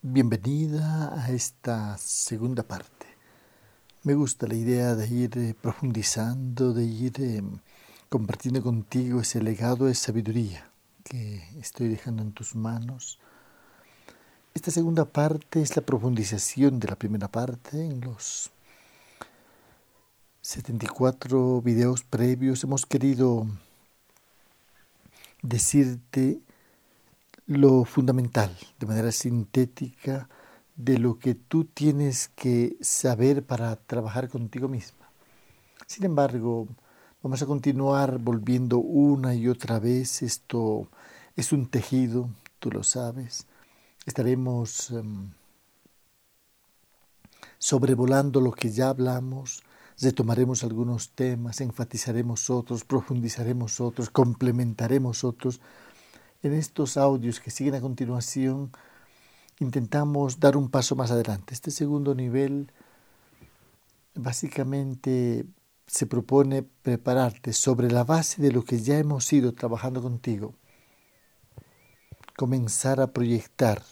Bienvenida a esta segunda parte. Me gusta la idea de ir eh, profundizando, de ir eh, compartiendo contigo ese legado de sabiduría que estoy dejando en tus manos. Esta segunda parte es la profundización de la primera parte. En los 74 videos previos hemos querido decirte lo fundamental, de manera sintética, de lo que tú tienes que saber para trabajar contigo misma. Sin embargo, vamos a continuar volviendo una y otra vez. Esto es un tejido, tú lo sabes. Estaremos em, sobrevolando lo que ya hablamos, retomaremos algunos temas, enfatizaremos otros, profundizaremos otros, complementaremos otros en estos audios que siguen a continuación, intentamos dar un paso más adelante. Este segundo nivel básicamente se propone prepararte sobre la base de lo que ya hemos ido trabajando contigo. Comenzar a proyectar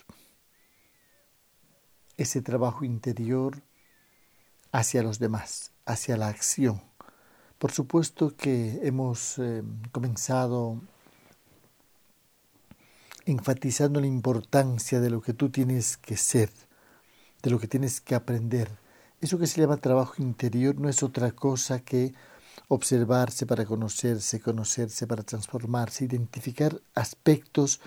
ese trabajo interior hacia los demás, hacia la acción. Por supuesto que hemos eh, comenzado enfatizando la importancia de lo que tú tienes que ser, de lo que tienes que aprender. Eso que se llama trabajo interior no es otra cosa que observarse para conocerse, conocerse para transformarse, identificar aspectos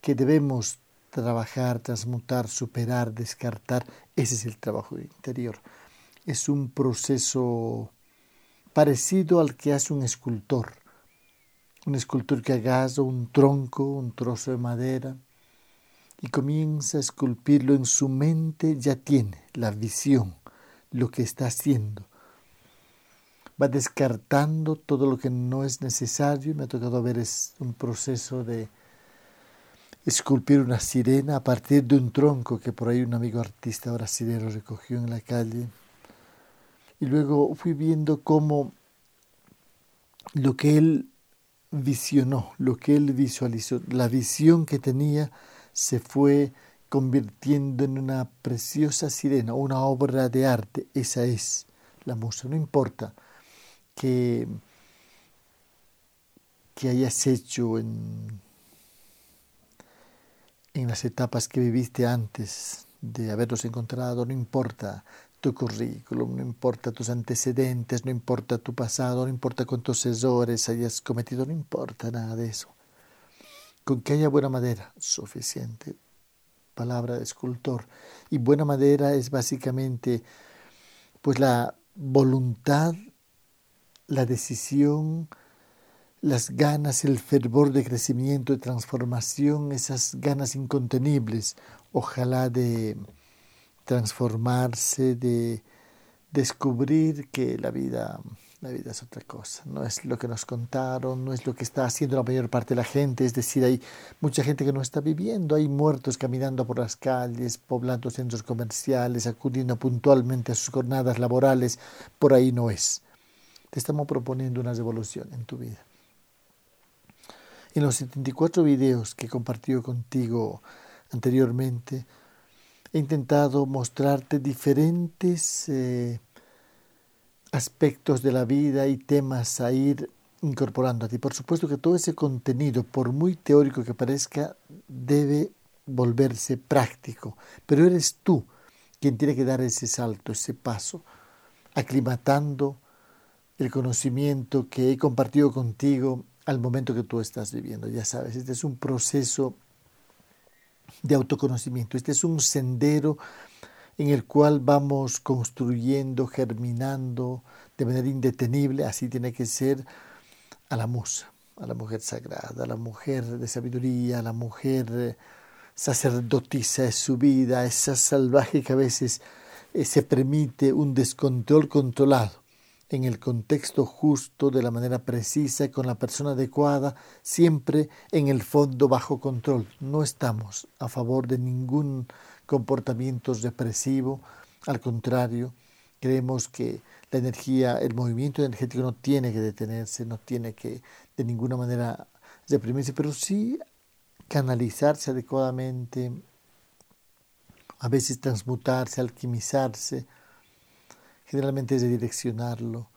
que debemos trabajar, transmutar, superar, descartar. Ese es el trabajo interior. Es un proceso parecido al que hace un escultor un escultor que agarra un tronco, un trozo de madera, y comienza a esculpirlo en su mente, ya tiene la visión, lo que está haciendo. Va descartando todo lo que no es necesario. Me ha tocado ver es un proceso de esculpir una sirena a partir de un tronco que por ahí un amigo artista brasileño recogió en la calle. Y luego fui viendo cómo lo que él visionó, lo que él visualizó, la visión que tenía se fue convirtiendo en una preciosa sirena, una obra de arte. Esa es la musa. No importa que, que hayas hecho en, en las etapas que viviste antes de haberlos encontrado, no importa tu currículum, no importa tus antecedentes, no importa tu pasado, no importa cuántos errores hayas cometido, no importa nada de eso. Con que haya buena madera, suficiente. Palabra de escultor. Y buena madera es básicamente pues la voluntad, la decisión, las ganas, el fervor de crecimiento, de transformación, esas ganas incontenibles, ojalá de transformarse, de descubrir que la vida, la vida es otra cosa, no es lo que nos contaron, no es lo que está haciendo la mayor parte de la gente, es decir, hay mucha gente que no está viviendo, hay muertos caminando por las calles, poblando centros comerciales, acudiendo puntualmente a sus jornadas laborales, por ahí no es. Te estamos proponiendo una revolución en tu vida. En los 74 videos que he compartido contigo anteriormente, he intentado mostrarte diferentes eh, aspectos de la vida y temas a ir incorporando a ti. Por supuesto que todo ese contenido, por muy teórico que parezca, debe volverse práctico, pero eres tú quien tiene que dar ese salto, ese paso, aclimatando el conocimiento que he compartido contigo al momento que tú estás viviendo. Ya sabes, este es un proceso de autoconocimiento. Este es un sendero en el cual vamos construyendo, germinando de manera indetenible, así tiene que ser a la musa, a la mujer sagrada, a la mujer de sabiduría, a la mujer eh, sacerdotisa de su vida, esa salvaje que a veces eh, se permite un descontrol controlado en el contexto justo, de la manera precisa, con la persona adecuada, siempre en el fondo bajo control. No estamos a favor de ningún comportamiento represivo, al contrario, creemos que la energía, el movimiento energético no tiene que detenerse, no tiene que de ninguna manera reprimirse, pero sí canalizarse adecuadamente a veces transmutarse, alquimizarse, generalmente es redireccionarlo.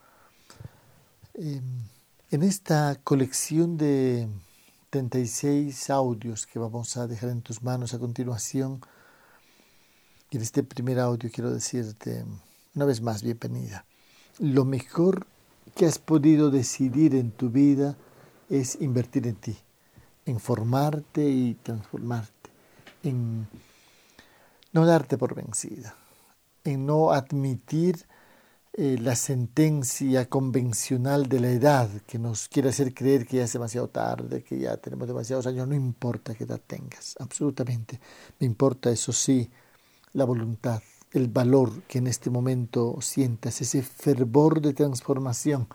Em, en esta colección de 36 audios que vamos a dejar en tus manos a continuación, en este primer audio quiero decirte una vez más bienvenida. Lo mejor que has podido decidir en tu vida es invertir en ti, en formarte y transformarte, en no darte por vencida, en no admitir eh, la sentencia convencional de la edad que nos quiere hacer creer que ya es demasiado tarde, que ya tenemos demasiados años, no importa qué edad tengas, absolutamente. Me importa, eso sí, la voluntad, el valor que en este momento sientas, ese fervor de transformación,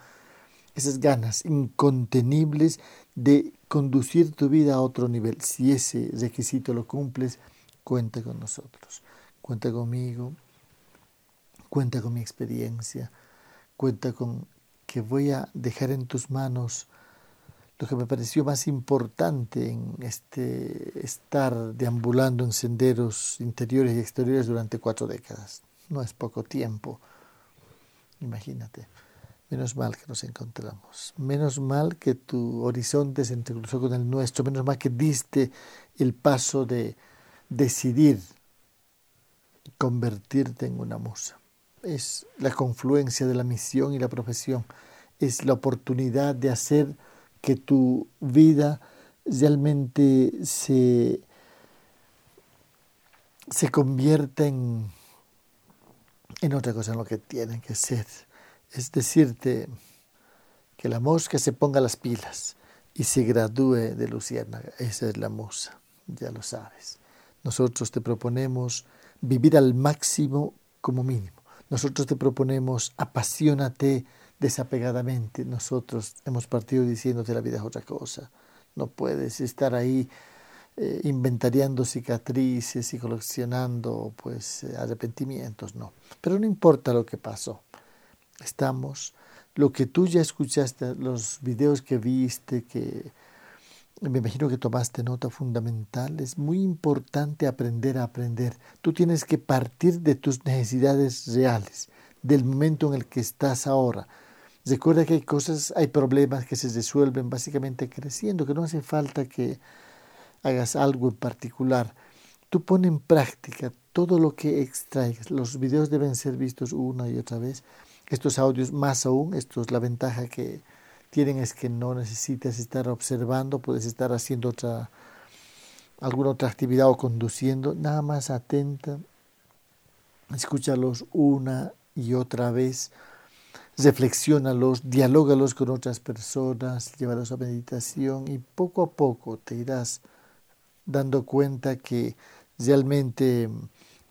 esas ganas incontenibles de conducir tu vida a otro nivel. Si ese requisito lo cumples, cuenta con nosotros, cuenta conmigo, cuenta con mi experiencia, cuenta con que voy a dejar en tus manos lo que me pareció más importante en este estar deambulando en senderos interiores y exteriores durante cuatro décadas. No es poco tiempo, imagínate. Menos mal que nos encontramos, menos mal que tu horizonte se entrecruzó con el nuestro, menos mal que diste el paso de decidir convertirte en una musa. Es la confluencia de la misión y la profesión. Es la oportunidad de hacer que tu vida realmente se, se convierta en, en otra cosa, en lo que tiene que ser. Es decirte que la mosca se ponga las pilas y se gradúe de luciérnaga. Esa es la musa, ya lo sabes. Nosotros te proponemos vivir al máximo como mínimo. Nosotros te proponemos apasionate desapegadamente. Nosotros hemos partido diciéndote la vida es otra cosa. No puedes estar ahí eh, inventariando cicatrices y coleccionando pues eh, arrepentimientos, no. Pero no importa lo que pasó. Estamos, lo que tú ya escuchaste, los videos que viste, que me imagino que tomaste nota fundamental, es muy importante aprender a aprender. Tú tienes que partir de tus necesidades reales, del momento en el que estás ahora. Recuerda que hay cosas, hay problemas que se resuelven básicamente creciendo, que no hace falta que hagas algo en particular. Tú pon en práctica todo lo que extraigas. Los videos deben ser vistos una y otra vez. Estos audios más aún, esto es la ventaja que, tienen es que no necesitas estar observando, puedes estar haciendo otra, alguna otra actividad o conduciendo, nada más atenta, escúchalos una y otra vez, reflexiónalos, dialógalos con otras personas, llévalos a meditación y poco a poco te irás dando cuenta que realmente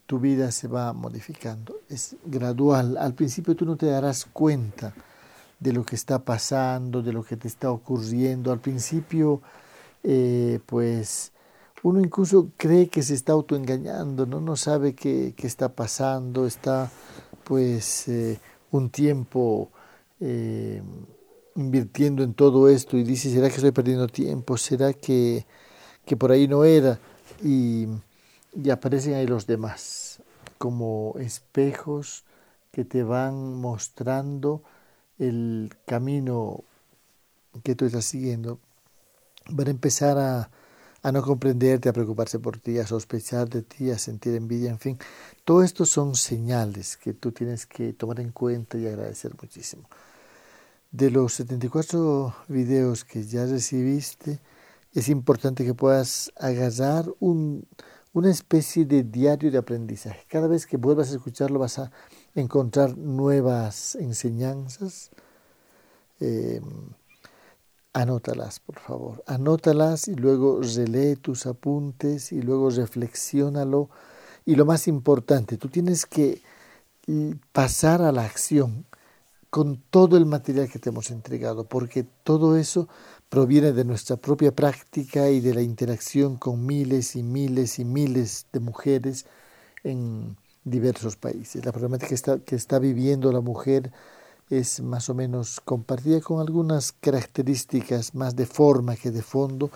tu vida se va modificando. Es gradual. Al principio tú no te darás cuenta de lo que está pasando, de lo que te está ocurriendo. Al principio, eh, pues uno incluso cree que se está autoengañando, ¿no? no sabe qué, qué está pasando, está pues eh, un tiempo eh, invirtiendo en todo esto y dice, ¿será que estoy perdiendo tiempo? ¿Será que, que por ahí no era? Y, y aparecen ahí los demás como espejos que te van mostrando el camino que tú estás siguiendo, van a empezar a, a no comprenderte, a preocuparse por ti, a sospechar de ti, a sentir envidia, en fin. Todo esto son señales que tú tienes que tomar en cuenta y agradecer muchísimo. De los 74 videos que ya recibiste, es importante que puedas agarrar un, una especie de diario de aprendizaje. Cada vez que vuelvas a escucharlo vas a encontrar nuevas enseñanzas, eh, anótalas, por favor. Anótalas y luego relee tus apuntes y luego reflexiónalo. Y lo más importante, tú tienes que pasar a la acción con todo el material que te hemos entregado, porque todo eso proviene de nuestra propia práctica y de la interacción con miles y miles y miles de mujeres en, diversos países. La problemática que está, viviendo la mujer es más o menos compartida con algunas características más de forma que de fondo.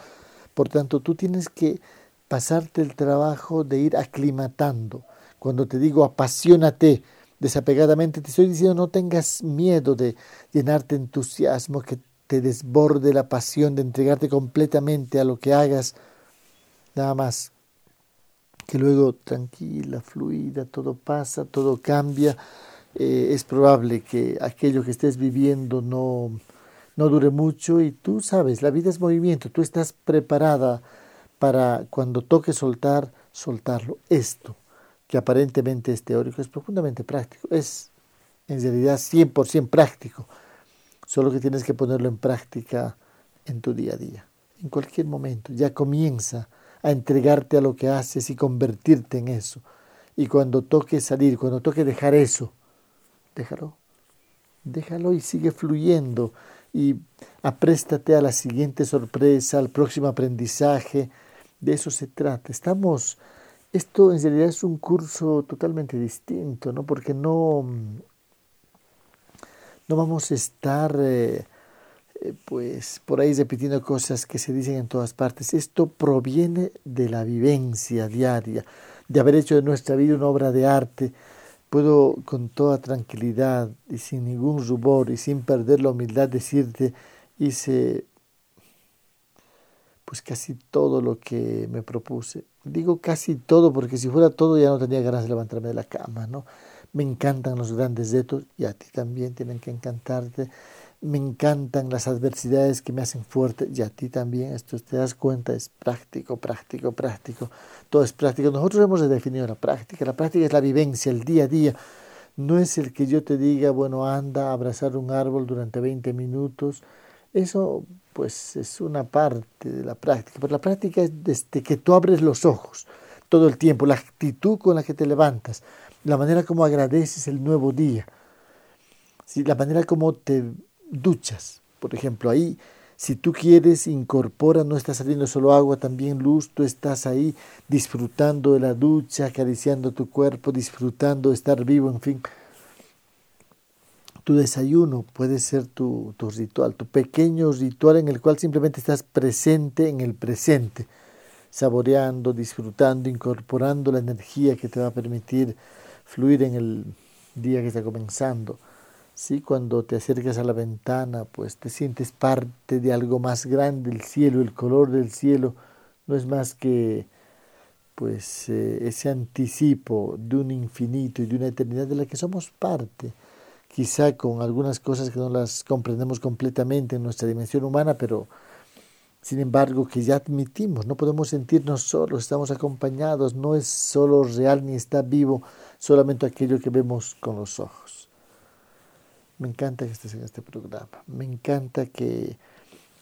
Por tanto, tú tienes que pasarte el trabajo de ir aclimatando Cuando te digo apasionate desapegadamente, te estoy diciendo no tengas miedo de llenarte de entusiasmo, que te desborde la pasión de entregarte completamente a lo que hagas, nada más que luego tranquila, fluida, todo pasa, todo cambia. Eh, es probable que aquello que estés viviendo no, no dure mucho y tú sabes, la vida es movimiento, tú estás preparada para cuando toque soltar, soltarlo. Esto, que aparentemente es teórico, es profundamente práctico, es en realidad 100% práctico, solo que tienes que ponerlo en práctica en tu día a día, en cualquier momento, ya comienza a entregarte a lo que haces y convertirte en eso. Y cuando toque salir, cuando toque dejar eso, déjalo, déjalo y sigue fluyendo y apréstate a la siguiente sorpresa, al próximo aprendizaje. De eso se trata. Estamos, esto en realidad es un curso totalmente distinto, ¿no? Porque no, no vamos a estar eh, eh, pues por ahí repitiendo cosas que se dicen en todas partes. Esto proviene de la vivencia diaria, de haber hecho de nuestra vida una obra de arte. Puedo con toda tranquilidad y sin ningún rubor y sin perder la humildad decirte, hice pues casi todo lo que me propuse. Digo casi todo porque si fuera todo ya no tenía ganas de levantarme de la cama, ¿no? Me encantan los grandes retos y a ti también tienen que encantarte me encantan las adversidades que me hacen fuerte y a ti también, esto te das cuenta, es práctico, práctico, práctico, todo es práctico. Nosotros hemos definido la práctica, la práctica es la vivencia, el día a día, no es el que yo te diga, bueno, anda a abrazar un árbol durante 20 minutos, eso pues es una parte de la práctica, pero la práctica es desde que tú abres los ojos todo el tiempo, la actitud con la que te levantas, la manera como agradeces el nuevo día, la manera como te duchas. Por ejemplo, ahí, si tú quieres, incorpora, no está saliendo solo agua, también luz, tú estás ahí disfrutando de la ducha, acariciando tu cuerpo, disfrutando de estar vivo, en fin. Tu desayuno puede ser tu, tu ritual, tu pequeño ritual en el cual simplemente estás presente en el presente, saboreando, disfrutando, incorporando la energía que te va a permitir fluir en el día que está comenzando. ¿Sí? Cuando te acercas a la ventana, pues te sientes parte de algo más grande, el cielo, el color del cielo no es más que pues eh, ese anticipo de un infinito y de una eternidad de la que somos parte, quizá con algunas cosas que no las comprendemos completamente en nuestra dimensión humana, pero sin embargo que ya admitimos, no podemos sentirnos solos, estamos acompañados, no es solo real ni está vivo solamente aquello que vemos con los ojos. Me encanta que estés en este programa. Me encanta que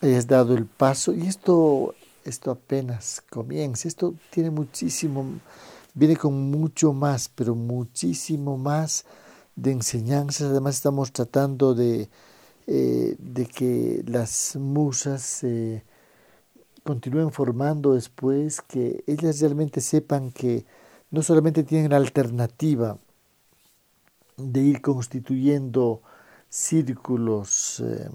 hayas dado el paso. Y esto, esto apenas comienza. Esto tiene muchísimo, viene con mucho más, pero muchísimo más de enseñanzas. Además estamos tratando de, eh, de que las musas continúen formando después, que ellas realmente sepan que no solamente tienen la alternativa de ir constituyendo círculos, eh,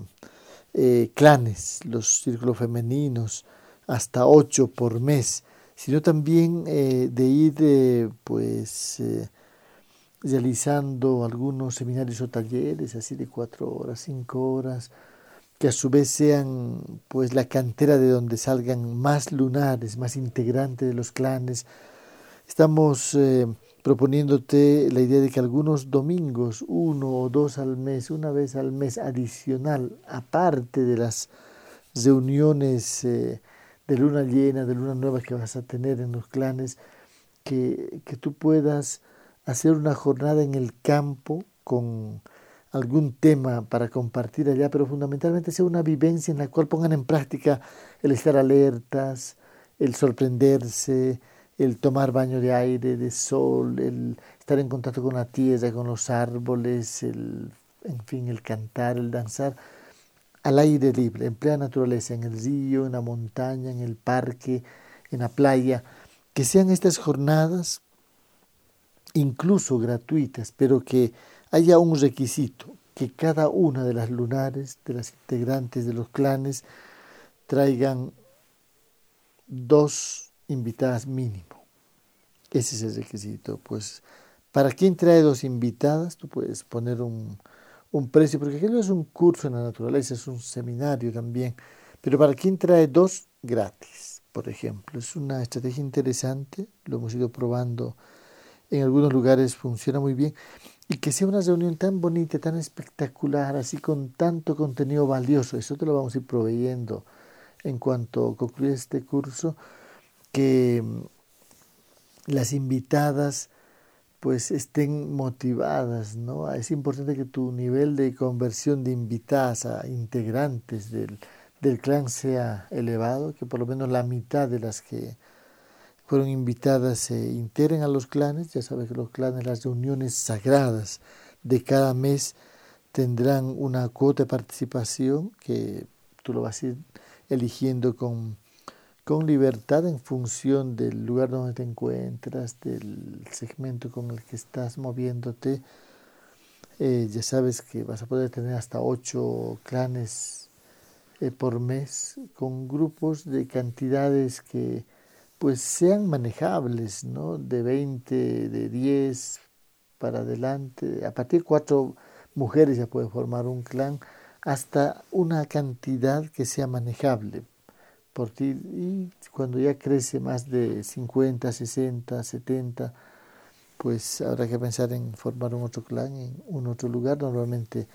eh, clanes, los círculos femeninos, hasta ocho por mes, sino también eh, de ir pues realizando algunos seminarios o talleres, así de cuatro horas, cinco horas, que a su vez sean pues la cantera de donde salgan más lunares, más integrantes de los clanes. Estamos proponiéndote la idea de que algunos domingos, uno o dos al mes, una vez al mes adicional, aparte de las reuniones eh, de luna llena, de luna nueva que vas a tener en los clanes, que, que tú puedas hacer una jornada en el campo con algún tema para compartir allá, pero fundamentalmente sea una vivencia en la cual pongan en práctica el estar alertas, el sorprenderse, el tomar baño de aire, de sol, el estar en contacto con la tierra, con los árboles, el, en fin, el cantar, el danzar, al aire libre, en plena naturaleza, en el río, en la montaña, en el parque, en la playa, que sean estas jornadas incluso gratuitas, pero que haya un requisito, que cada una de las lunares, de las integrantes de los clanes, traigan dos invitadas mínimo, Ese es el requisito. Pues para quien trae dos invitadas, tú puedes poner un, un precio, porque aquello es un curso en la naturaleza, es un seminario también. Pero para quien trae dos, gratis, por ejemplo. Es una estrategia interesante, lo hemos ido probando en algunos lugares, funciona muy bien. Y que sea una reunión tan bonita, tan espectacular, así con tanto contenido valioso, eso te lo vamos a ir proveyendo en cuanto concluya este curso, que las invitadas pues estén motivadas, ¿no? Es importante que tu nivel de conversión de invitadas a integrantes del, clan sea elevado, que por lo menos la mitad de las que fueron invitadas se integren a los clanes, ya sabes que los clanes, las reuniones sagradas de cada mes tendrán una cuota de participación que tú lo vas ir eligiendo con con libertad en función del lugar donde te encuentras, del segmento con el que estás moviéndote. Eh, ya sabes que vas a poder tener hasta ocho clanes eh, por mes con grupos de cantidades que pues sean manejables, ¿no? De 20, de 10 para adelante. A partir de cuatro mujeres ya puede formar un clan hasta una cantidad que sea manejable y cuando ya crece más de 50, 60, 70, pues habrá que pensar en formar un otro clan en un otro lugar, normalmente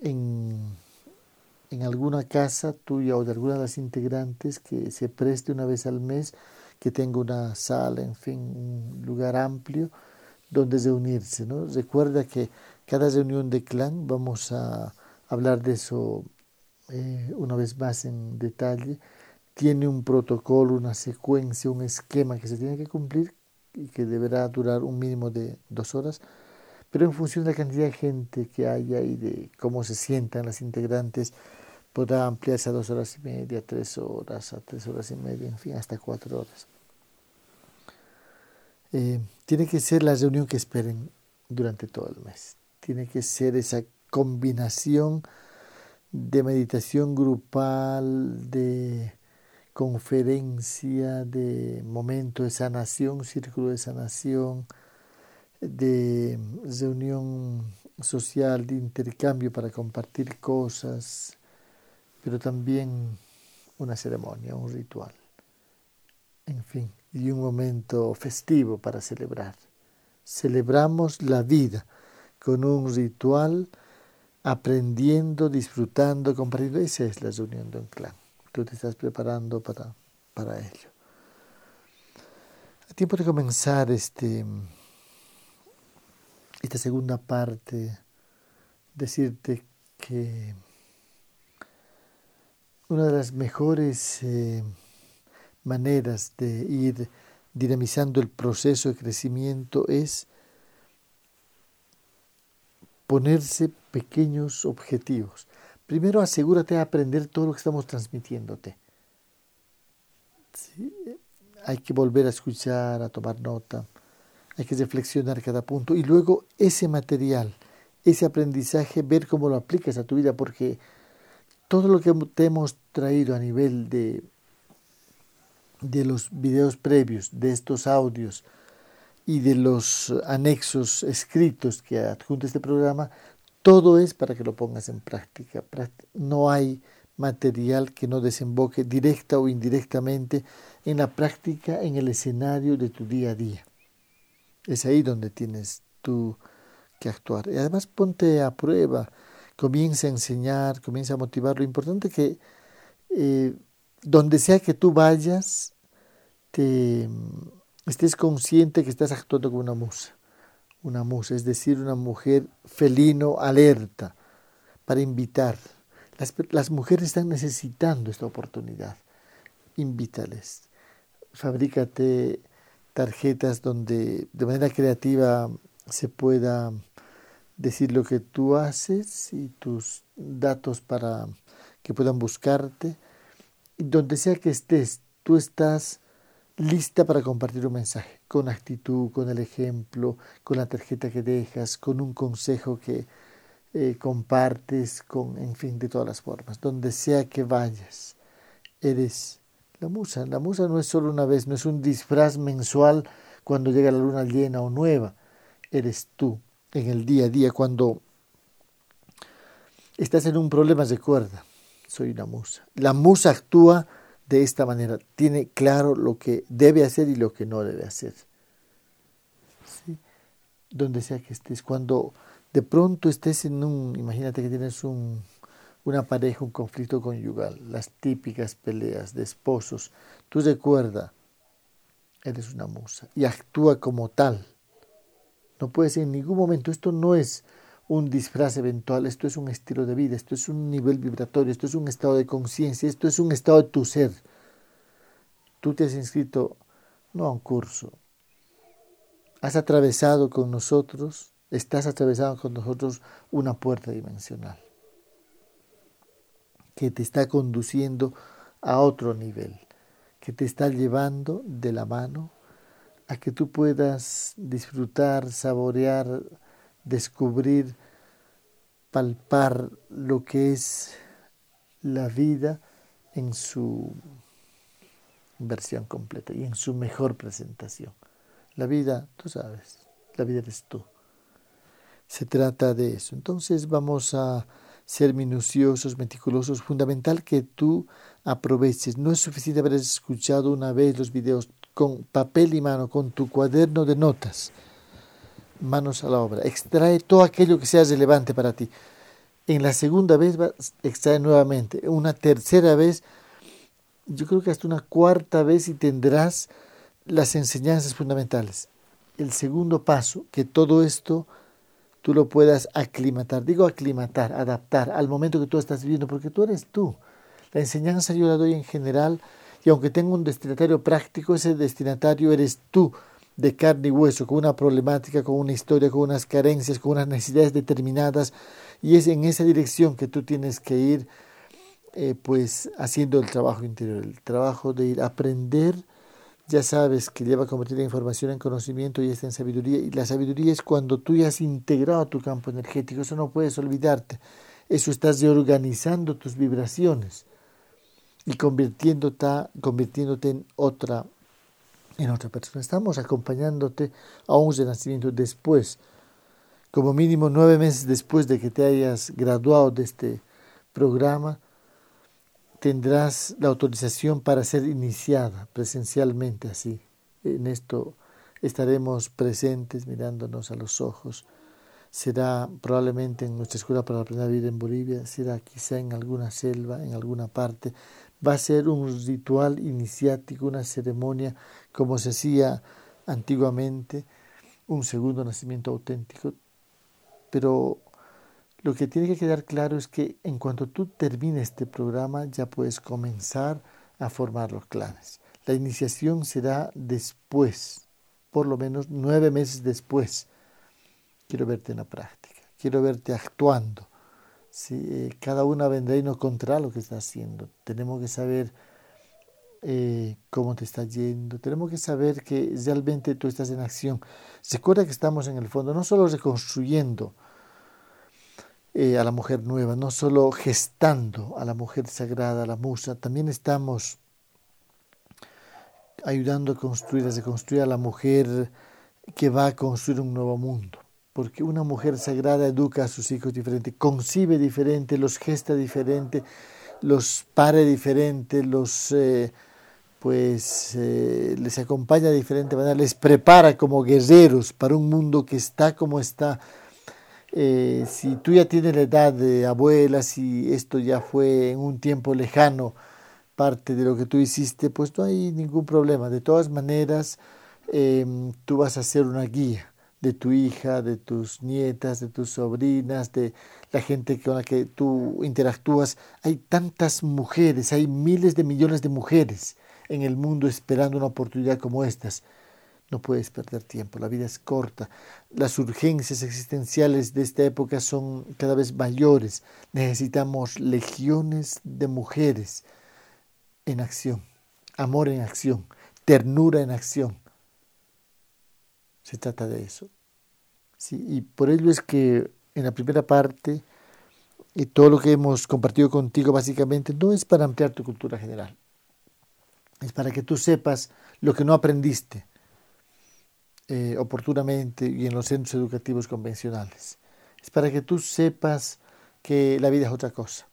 en, en alguna casa tuya o de alguna de las integrantes que se preste una vez al mes, que tenga una sala, en fin, un lugar amplio donde reunirse. ¿no? Recuerda que cada reunión de clan, vamos a hablar de eso eh, una vez más en detalle, tiene un protocolo, una secuencia, un esquema que se tiene que cumplir y que deberá durar un mínimo de dos horas, pero en función de la cantidad de gente que haya y de cómo se sientan las integrantes, podrá ampliarse a dos horas y media, tres horas, a tres horas y media, en fin, hasta cuatro horas. Eh, tiene que ser la reunión que esperen durante todo el mes. Tiene que ser esa combinación de meditación grupal, de conferencia, de momento de sanación, círculo de sanación, de reunión social, de intercambio para compartir cosas, pero también una ceremonia, un ritual, en fin, y un momento festivo para celebrar. Celebramos la vida con un ritual, aprendiendo, disfrutando, compartiendo. Esa es la reunión de un clan tú te estás preparando para, para ello. A tiempo de comenzar este, esta segunda parte, decirte que una de las mejores eh, maneras de ir dinamizando el proceso de crecimiento es ponerse pequeños objetivos. Primero asegúrate de aprender todo lo que estamos transmitiéndote. Hay que volver a escuchar, a tomar nota, hay que reflexionar cada punto. Y luego ese material, ese aprendizaje, ver cómo lo aplicas a tu vida, porque todo lo que te hemos traído a nivel de, de los videos previos, de estos audios y de los anexos escritos que adjunta este programa, todo es para que lo pongas en práctica. No hay material que no desemboque directa o indirectamente en la práctica, en el escenario de tu día a día. Es ahí donde tienes tú que actuar. Y además ponte a prueba, comienza a enseñar, comienza a motivar. Lo importante es que eh, donde sea que tú vayas, te, estés consciente que estás actuando como una musa una musa, es decir, una mujer felino alerta para invitar. Las, mujeres están necesitando esta oportunidad. Invítales. Fabrícate tarjetas donde de manera creativa se pueda decir lo que tú haces y tus datos para que puedan buscarte. Y donde sea que estés, tú estás lista para compartir un mensaje, con actitud, con el ejemplo, con la tarjeta que dejas, con un consejo que eh, compartes, con, en fin, de todas las formas, donde sea que vayas, eres la musa. La musa no es solo una vez, no es un disfraz mensual cuando llega la luna llena o nueva, eres tú en el día a día. Cuando estás en un problema, recuerda, soy una musa. La musa actúa de esta manera, tiene claro lo que debe hacer y lo que no debe hacer. Donde sea que estés, cuando de pronto estés en un, imagínate que tienes un, una pareja, un conflicto conyugal, las típicas peleas de esposos, tú recuerda, eres una musa y actúa como tal. No puedes en ningún momento, esto no es un disfraz eventual, esto es un estilo de vida, esto es un nivel vibratorio, esto es un estado de conciencia, esto es un estado de tu ser. Tú te has inscrito no a un curso, has atravesado con nosotros, estás atravesando con nosotros una puerta dimensional que te está conduciendo a otro nivel, que te está llevando de la mano a que tú puedas disfrutar, saborear, descubrir, palpar lo que es la vida en su versión completa y en su mejor presentación. La vida, tú sabes, la vida eres tú. Se trata de eso. Entonces vamos a ser minuciosos, meticulosos, fundamental que tú aproveches. No es suficiente haber escuchado una vez los videos con papel y mano, con tu cuaderno de notas. Manos a la obra. Extrae todo aquello que sea relevante para ti. En la segunda vez extrae nuevamente. Una tercera vez, yo creo que hasta una cuarta vez y tendrás las enseñanzas fundamentales. El segundo paso, que todo esto tú lo puedas aclimatar. Digo aclimatar, adaptar al momento que tú estás viviendo, porque tú eres tú. La enseñanza yo la doy en general y aunque tengo un destinatario práctico, ese destinatario eres tú de carne y hueso, con una problemática, con una historia, con unas carencias, con unas necesidades determinadas y es en esa dirección que tú tienes que ir eh, pues haciendo el trabajo interior, el trabajo de ir aprender ya sabes que lleva a convertir la información en conocimiento y está en sabiduría. Y la sabiduría es cuando tú ya has integrado tu campo energético, eso no puedes olvidarte. Eso estás reorganizando tus vibraciones y convirtiéndote, convirtiéndote en otra en otra persona. Estamos acompañándote a un renacimiento después, como mínimo nueve meses después de que te hayas graduado de este programa, tendrás la autorización para ser iniciada presencialmente así. En esto estaremos presentes mirándonos a los ojos. Será probablemente en nuestra escuela para aprender a vivir en Bolivia, será quizá en alguna selva, en alguna parte. Va a ser un ritual iniciático, una ceremonia como se hacía antiguamente, un segundo nacimiento auténtico. Pero lo que tiene que quedar claro es que en cuanto tú termines este programa ya puedes comenzar a formar los clanes. La iniciación será después, por lo menos nueve meses después. Quiero verte en la práctica, quiero verte actuando. Si eh, cada una vendrá y nos contará lo que está haciendo. Tenemos que saber eh, cómo te está yendo. Tenemos que saber que realmente tú estás en acción. Recuerda que estamos en el fondo no solo reconstruyendo, eh, a la mujer nueva, no solo gestando a la mujer sagrada, a la musa, también estamos ayudando a construir, a reconstruir a la mujer que va a construir un nuevo mundo. Porque una mujer sagrada educa a sus hijos diferente, concibe diferente, los gesta diferente, los pare diferente, los eh, pues eh, les acompaña de diferente manera, les prepara como guerreros para un mundo que está como está, eh, si tú ya tienes la edad de abuela, si esto ya fue en un tiempo lejano parte de lo que tú hiciste, pues no hay ningún problema. De todas maneras, em, tú vas a ser una guía de tu hija, de tus nietas, de tus sobrinas, de la gente con la que tú interactúas. Hay tantas mujeres, hay miles de millones de mujeres en el mundo esperando una oportunidad como estas. No puedes perder tiempo, la vida es corta. Las urgencias existenciales de esta época son cada vez mayores. Necesitamos legiones de mujeres en acción, amor en acción, ternura en acción. Se trata de eso. Sí, y por ello es que en la primera parte y todo lo que hemos compartido contigo básicamente no es para ampliar tu cultura general, es para que tú sepas lo que no aprendiste eh, oportunamente y en los centros educativos convencionales. Es para que tú sepas que la vida es otra cosa.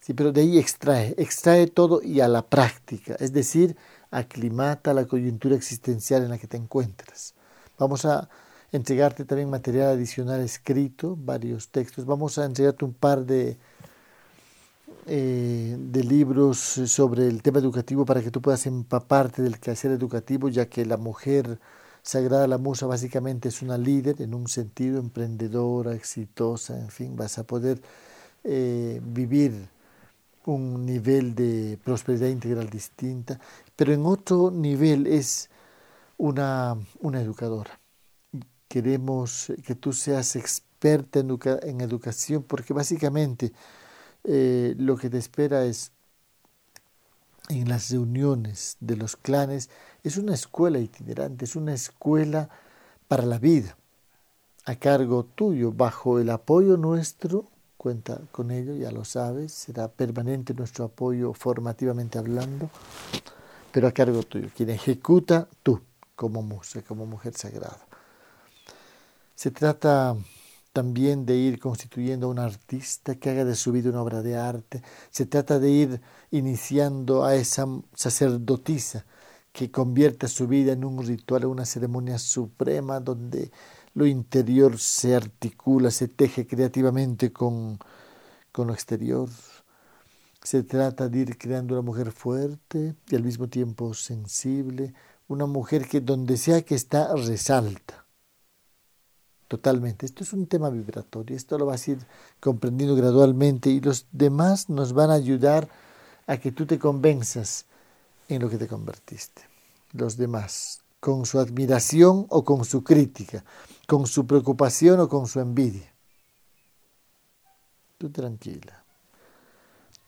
Sí, pero de ahí extrae, extrae todo y a la práctica, es decir, aclimata la coyuntura existencial en la que te encuentras. Vamos a entregarte también material adicional escrito, varios textos. Vamos a entregarte un par de, eh, de libros sobre el tema educativo para que tú puedas empaparte del quehacer educativo, ya que la mujer sagrada, la musa, básicamente es una líder en un sentido, emprendedora, exitosa, en fin, vas a poder eh, vivir un nivel de prosperidad integral distinta, pero en otro nivel es una, una educadora. Queremos que tú seas experta en, en educación porque básicamente eh, lo que te espera es en las reuniones de los clanes, es una escuela itinerante, es una escuela para la vida, a cargo tuyo, bajo el apoyo nuestro, cuenta con ello, ya lo sabes, será permanente nuestro apoyo formativamente hablando, pero a cargo tuyo, quien ejecuta tú como musa, como mujer sagrada. Se trata también de ir constituyendo a un artista que haga de su vida una obra de arte. Se trata de ir iniciando a esa sacerdotisa que convierta su vida en un ritual, en una ceremonia suprema donde lo interior se articula, se teje creativamente con, con lo exterior. Se trata de ir creando una mujer fuerte y al mismo tiempo sensible, una mujer que donde sea que está resalta Totalmente. Esto es un tema vibratorio. Esto lo vas a ir comprendiendo gradualmente y los demás nos van a ayudar a que tú te convenzas en lo que te convertiste. Los demás, con su admiración o con su crítica, con su preocupación o con su envidia. Tú tranquila.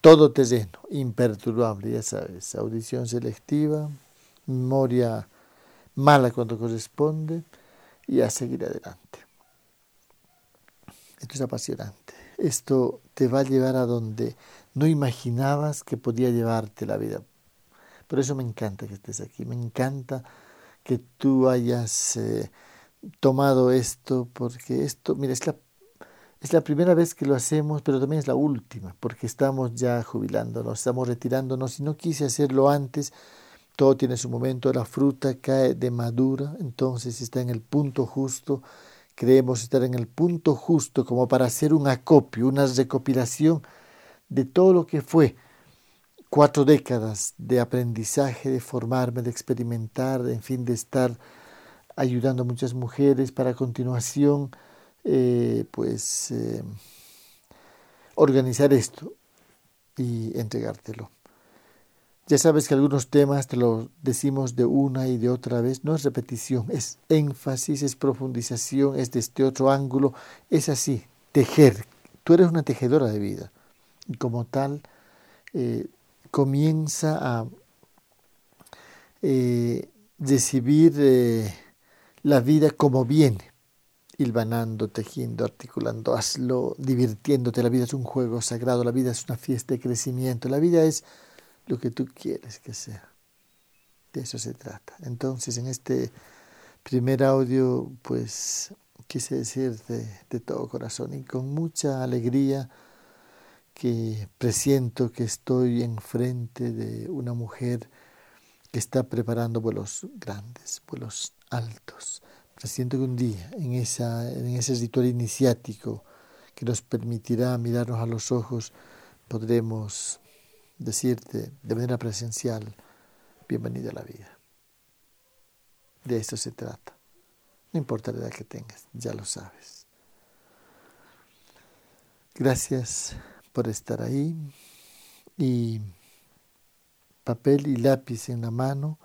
Todo terreno, imperturbable, ya sabes. Audición selectiva, memoria mala cuando corresponde y a seguir adelante. Esto es apasionante. Esto te va a llevar a donde no imaginabas que podía llevarte la vida. Por eso me encanta que estés aquí. Me encanta que tú hayas eh, tomado esto, porque esto, mira, es la, es la primera vez que lo hacemos, pero también es la última, porque estamos ya jubilándonos, estamos retirándonos y no quise hacerlo antes. Todo tiene su momento, la fruta cae de madura, entonces está en el punto justo Creemos estar en el punto justo como para hacer un acopio, una recopilación de todo lo que fue cuatro décadas de aprendizaje, de formarme, de experimentar, en fin, de estar ayudando a muchas mujeres para a continuación, eh, pues, eh, organizar esto y entregártelo. Ya sabes que algunos temas te los decimos de una y de otra vez, no es repetición, es énfasis, es profundización, es de este otro ángulo, es así, tejer. Tú eres una tejedora de vida. Y como tal eh, comienza a eh, recibir eh, la vida como viene, hilvanando, tejiendo, articulando, hazlo, divirtiéndote. La vida es un juego sagrado, la vida es una fiesta de crecimiento, la vida es lo que tú quieres que sea. De eso se trata. Entonces, en este primer audio, pues quise decirte de todo corazón y con mucha alegría que presiento que estoy enfrente de una mujer que está preparando vuelos grandes, vuelos altos. Presiento que un día, en, esa, en ese ritual iniciático que nos permitirá mirarnos a los ojos, podremos decirte de manera presencial, bienvenida a la vida. De esto se trata. No importa la edad que tengas, ya lo sabes. Gracias por estar ahí y papel y lápiz en la mano,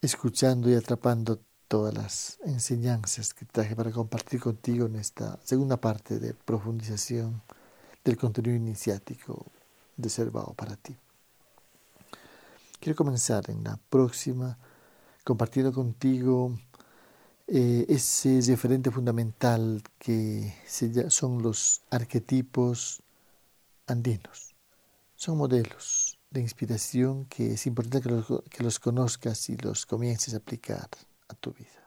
escuchando y atrapando todas las enseñanzas que traje para compartir contigo en esta segunda parte de profundización del contenido iniciático reservado para ti. Quiero comenzar en la próxima compartiendo contigo eh, ese referente fundamental que son los arquetipos andinos. Son modelos de inspiración que es importante que los, que los conozcas y los comiences a aplicar a tu vida.